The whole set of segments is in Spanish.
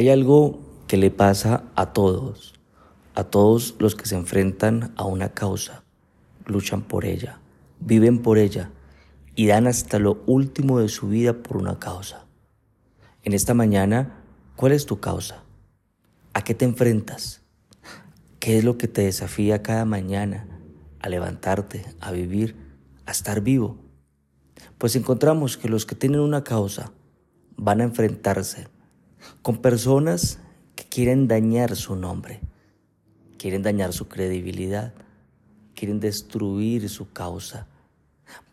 Hay algo que le pasa a todos, a todos los que se enfrentan a una causa, luchan por ella, viven por ella y dan hasta lo último de su vida por una causa. En esta mañana, ¿cuál es tu causa? ¿A qué te enfrentas? ¿Qué es lo que te desafía cada mañana a levantarte, a vivir, a estar vivo? Pues encontramos que los que tienen una causa van a enfrentarse con personas que quieren dañar su nombre, quieren dañar su credibilidad, quieren destruir su causa.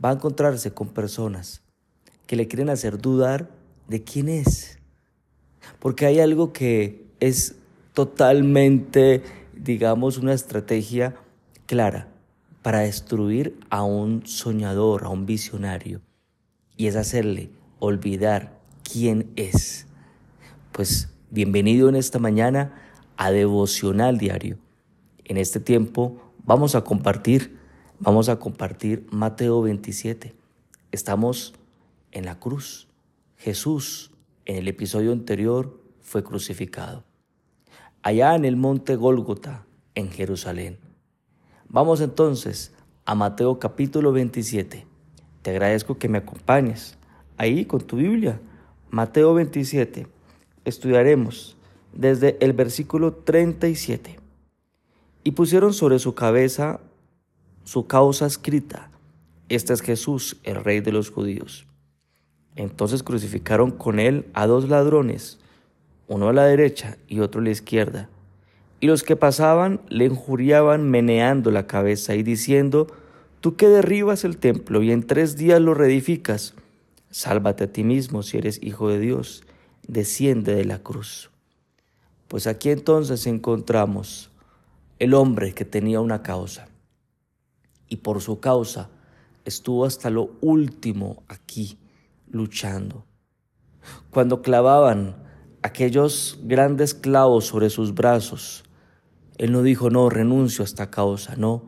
Va a encontrarse con personas que le quieren hacer dudar de quién es. Porque hay algo que es totalmente, digamos, una estrategia clara para destruir a un soñador, a un visionario. Y es hacerle olvidar quién es. Pues bienvenido en esta mañana a Devocional Diario. En este tiempo vamos a compartir, vamos a compartir Mateo 27. Estamos en la cruz. Jesús en el episodio anterior fue crucificado. Allá en el monte Gólgota, en Jerusalén. Vamos entonces a Mateo capítulo 27. Te agradezco que me acompañes ahí con tu Biblia. Mateo 27 estudiaremos desde el versículo 37. Y pusieron sobre su cabeza su causa escrita. Este es Jesús, el rey de los judíos. Entonces crucificaron con él a dos ladrones, uno a la derecha y otro a la izquierda. Y los que pasaban le injuriaban meneando la cabeza y diciendo, Tú que derribas el templo y en tres días lo reedificas, sálvate a ti mismo si eres hijo de Dios desciende de la cruz. Pues aquí entonces encontramos el hombre que tenía una causa y por su causa estuvo hasta lo último aquí luchando. Cuando clavaban aquellos grandes clavos sobre sus brazos, él no dijo, no, renuncio a esta causa, no.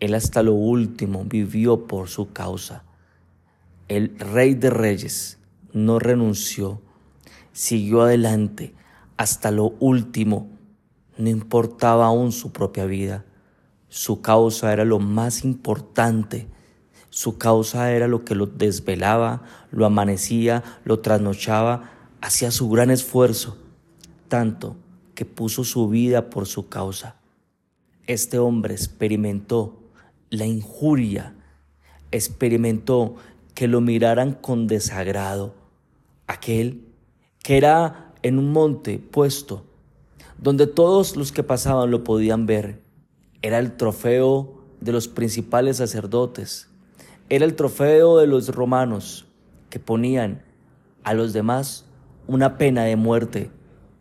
Él hasta lo último vivió por su causa. El rey de reyes no renunció siguió adelante hasta lo último. No importaba aún su propia vida. Su causa era lo más importante. Su causa era lo que lo desvelaba, lo amanecía, lo trasnochaba, hacía su gran esfuerzo, tanto que puso su vida por su causa. Este hombre experimentó la injuria, experimentó que lo miraran con desagrado. Aquel que era en un monte puesto, donde todos los que pasaban lo podían ver. Era el trofeo de los principales sacerdotes, era el trofeo de los romanos que ponían a los demás una pena de muerte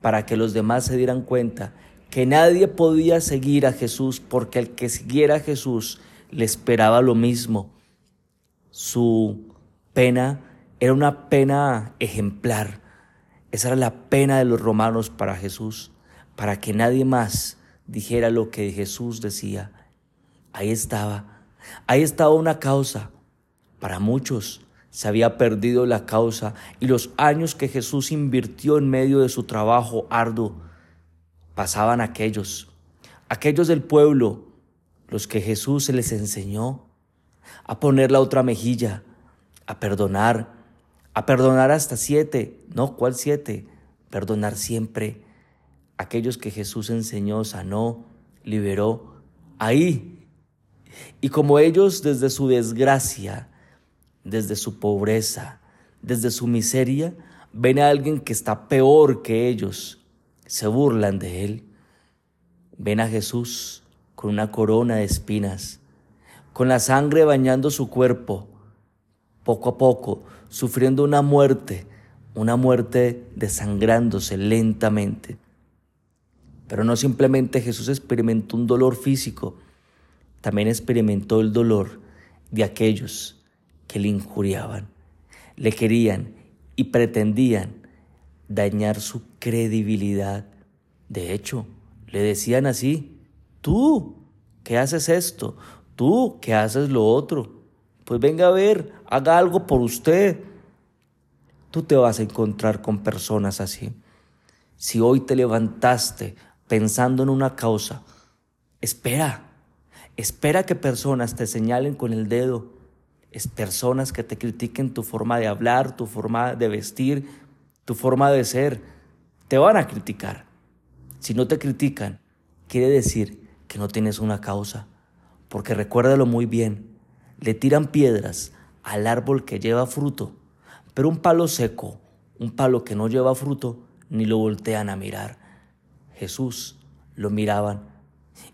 para que los demás se dieran cuenta que nadie podía seguir a Jesús porque el que siguiera a Jesús le esperaba lo mismo. Su pena era una pena ejemplar, esa era la pena de los romanos para Jesús, para que nadie más dijera lo que Jesús decía. Ahí estaba, ahí estaba una causa. Para muchos se había perdido la causa y los años que Jesús invirtió en medio de su trabajo arduo pasaban aquellos, aquellos del pueblo, los que Jesús se les enseñó a poner la otra mejilla, a perdonar, a perdonar hasta siete, no, ¿cuál siete? Perdonar siempre. Aquellos que Jesús enseñó, sanó, liberó, ahí. Y como ellos desde su desgracia, desde su pobreza, desde su miseria, ven a alguien que está peor que ellos, se burlan de él. Ven a Jesús con una corona de espinas, con la sangre bañando su cuerpo, poco a poco, sufriendo una muerte, una muerte desangrándose lentamente. Pero no simplemente Jesús experimentó un dolor físico, también experimentó el dolor de aquellos que le injuriaban, le querían y pretendían dañar su credibilidad. De hecho, le decían así, tú, ¿qué haces esto? Tú, ¿qué haces lo otro? Pues venga a ver, haga algo por usted. Tú te vas a encontrar con personas así. Si hoy te levantaste pensando en una causa, espera, espera que personas te señalen con el dedo, es personas que te critiquen tu forma de hablar, tu forma de vestir, tu forma de ser. Te van a criticar. Si no te critican, quiere decir que no tienes una causa. Porque recuérdalo muy bien, le tiran piedras al árbol que lleva fruto, pero un palo seco, un palo que no lleva fruto, ni lo voltean a mirar. Jesús lo miraban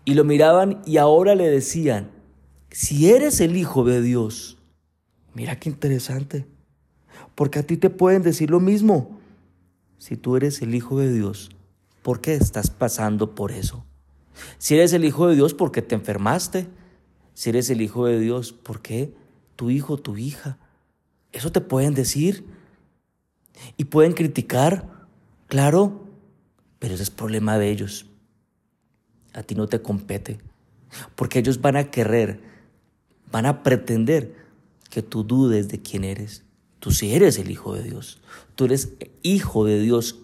y lo miraban y ahora le decían, si eres el Hijo de Dios, mira qué interesante, porque a ti te pueden decir lo mismo. Si tú eres el Hijo de Dios, ¿por qué estás pasando por eso? Si eres el Hijo de Dios, ¿por qué te enfermaste? Si eres el Hijo de Dios, ¿por qué tu hijo, tu hija? Eso te pueden decir. Y pueden criticar, claro, pero ese es problema de ellos. A ti no te compete. Porque ellos van a querer, van a pretender que tú dudes de quién eres. Tú sí eres el Hijo de Dios. Tú eres hijo de Dios.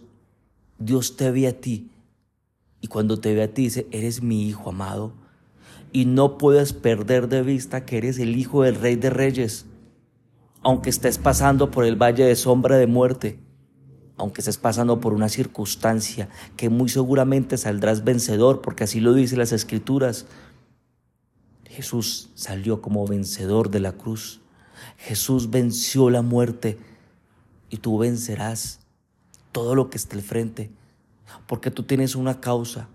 Dios te ve a ti. Y cuando te ve a ti dice, eres mi Hijo amado. Y no puedes perder de vista que eres el Hijo del Rey de Reyes. Aunque estés pasando por el valle de sombra de muerte. Aunque estés pasando por una circunstancia que muy seguramente saldrás vencedor, porque así lo dicen las Escrituras. Jesús salió como vencedor de la cruz. Jesús venció la muerte y tú vencerás todo lo que esté al frente, porque tú tienes una causa.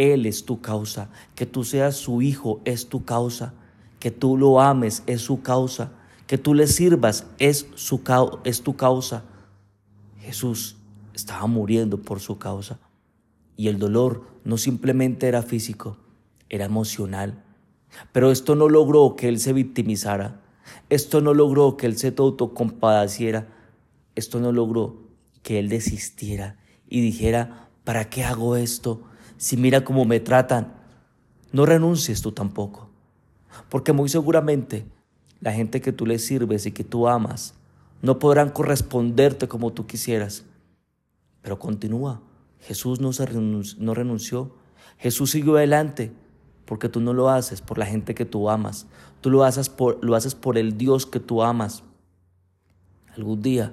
Él es tu causa. Que tú seas su hijo es tu causa. Que tú lo ames es su causa. Que tú le sirvas es, su, es tu causa. Jesús estaba muriendo por su causa. Y el dolor no simplemente era físico, era emocional. Pero esto no logró que él se victimizara. Esto no logró que él se autocompadeciera. Esto no logró que él desistiera y dijera, ¿para qué hago esto? Si mira cómo me tratan. No renuncies tú tampoco. Porque muy seguramente la gente que tú le sirves y que tú amas no podrán corresponderte como tú quisieras. Pero continúa. Jesús no, se renunció. Jesús siguió adelante porque tú no lo haces por la gente que tú amas, tú lo haces por, lo haces por el Dios que tú amas. Algún día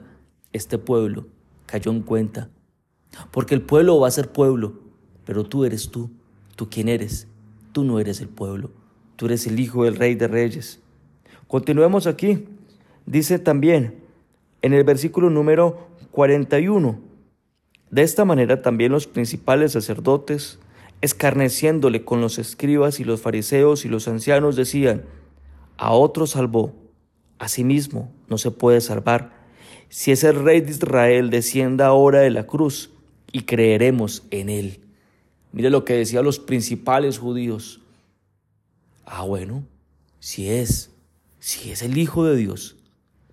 este pueblo cayó en cuenta, porque el pueblo va a ser pueblo, pero tú eres tú, tú quién eres, tú no eres el pueblo, tú eres el hijo del rey de reyes. Continuemos aquí, dice también en el versículo número 41, de esta manera también los principales sacerdotes, escarneciéndole con los escribas y los fariseos y los ancianos, decían, a otro salvó, a sí mismo no se puede salvar. Si es el rey de Israel, descienda ahora de la cruz y creeremos en él. Mire lo que decían los principales judíos. Ah, bueno, si es, si es el Hijo de Dios,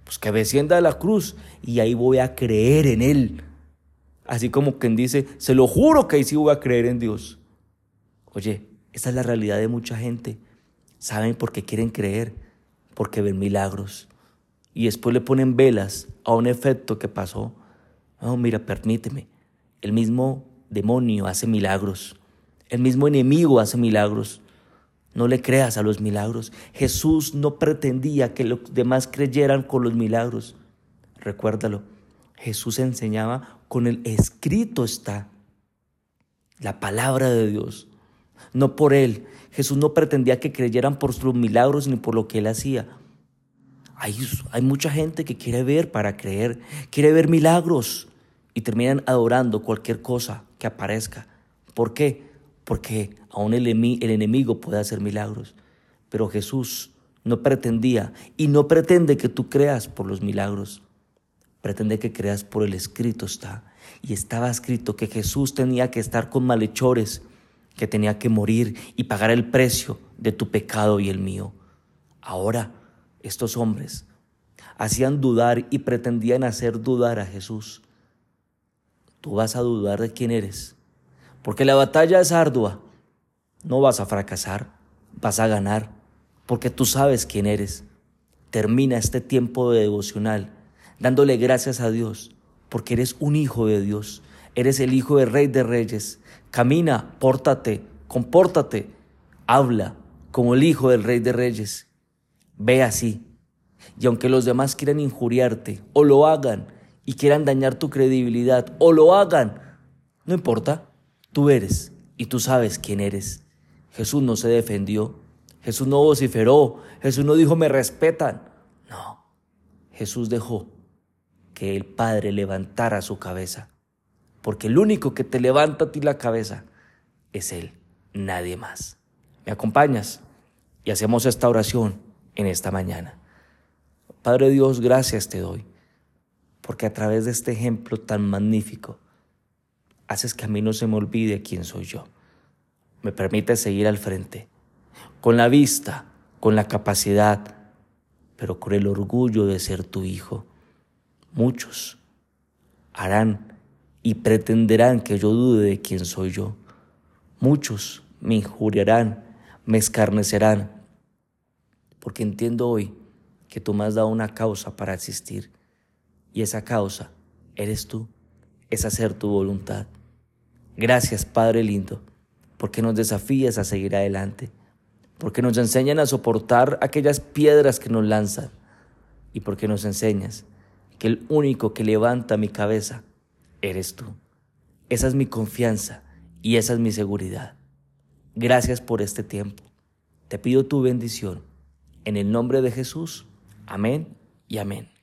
pues que descienda de la cruz y ahí voy a creer en él. Así como quien dice, se lo juro que ahí sí voy a creer en Dios. Oye, esta es la realidad de mucha gente. Saben por qué quieren creer, porque ven milagros. Y después le ponen velas a un efecto que pasó. No, mira, permíteme. El mismo demonio hace milagros. El mismo enemigo hace milagros. No le creas a los milagros. Jesús no pretendía que los demás creyeran con los milagros. Recuérdalo. Jesús enseñaba con el escrito está. La palabra de Dios no por él. Jesús no pretendía que creyeran por sus milagros ni por lo que él hacía. Hay, hay mucha gente que quiere ver para creer, quiere ver milagros y terminan adorando cualquier cosa aparezca. ¿Por qué? Porque aún el, el enemigo puede hacer milagros. Pero Jesús no pretendía y no pretende que tú creas por los milagros. Pretende que creas por el escrito está. Y estaba escrito que Jesús tenía que estar con malhechores que tenía que morir y pagar el precio de tu pecado y el mío. Ahora, estos hombres hacían dudar y pretendían hacer dudar a Jesús. Tú vas a dudar de quién eres, porque la batalla es ardua. No vas a fracasar, vas a ganar, porque tú sabes quién eres. Termina este tiempo de devocional dándole gracias a Dios, porque eres un hijo de Dios, Eres el Hijo del Rey de Reyes. Camina, pórtate, compórtate, habla como el Hijo del Rey de Reyes. Ve así. Y aunque los demás quieran injuriarte o lo hagan y quieran dañar tu credibilidad o lo hagan, no importa, tú eres y tú sabes quién eres. Jesús no se defendió, Jesús no vociferó, Jesús no dijo me respetan. No, Jesús dejó que el Padre levantara su cabeza, porque el único que te levanta a ti la cabeza es Él, nadie más. ¿Me acompañas? Y hacemos esta oración en esta mañana. Padre Dios, gracias te doy, porque a través de este ejemplo tan magnífico, haces que a mí no se me olvide quién soy yo. Me permite seguir al frente, con la vista, con la capacidad, pero con el orgullo de ser tu hijo. Muchos harán y pretenderán que yo dude de quién soy yo. Muchos me injuriarán, me escarnecerán, porque entiendo hoy que tú me has dado una causa para existir y esa causa eres tú es hacer tu voluntad. Gracias, Padre lindo, porque nos desafías a seguir adelante, porque nos enseñan a soportar aquellas piedras que nos lanzan y porque nos enseñas que el único que levanta mi cabeza eres tú. Esa es mi confianza y esa es mi seguridad. Gracias por este tiempo. Te pido tu bendición. En el nombre de Jesús. Amén y amén.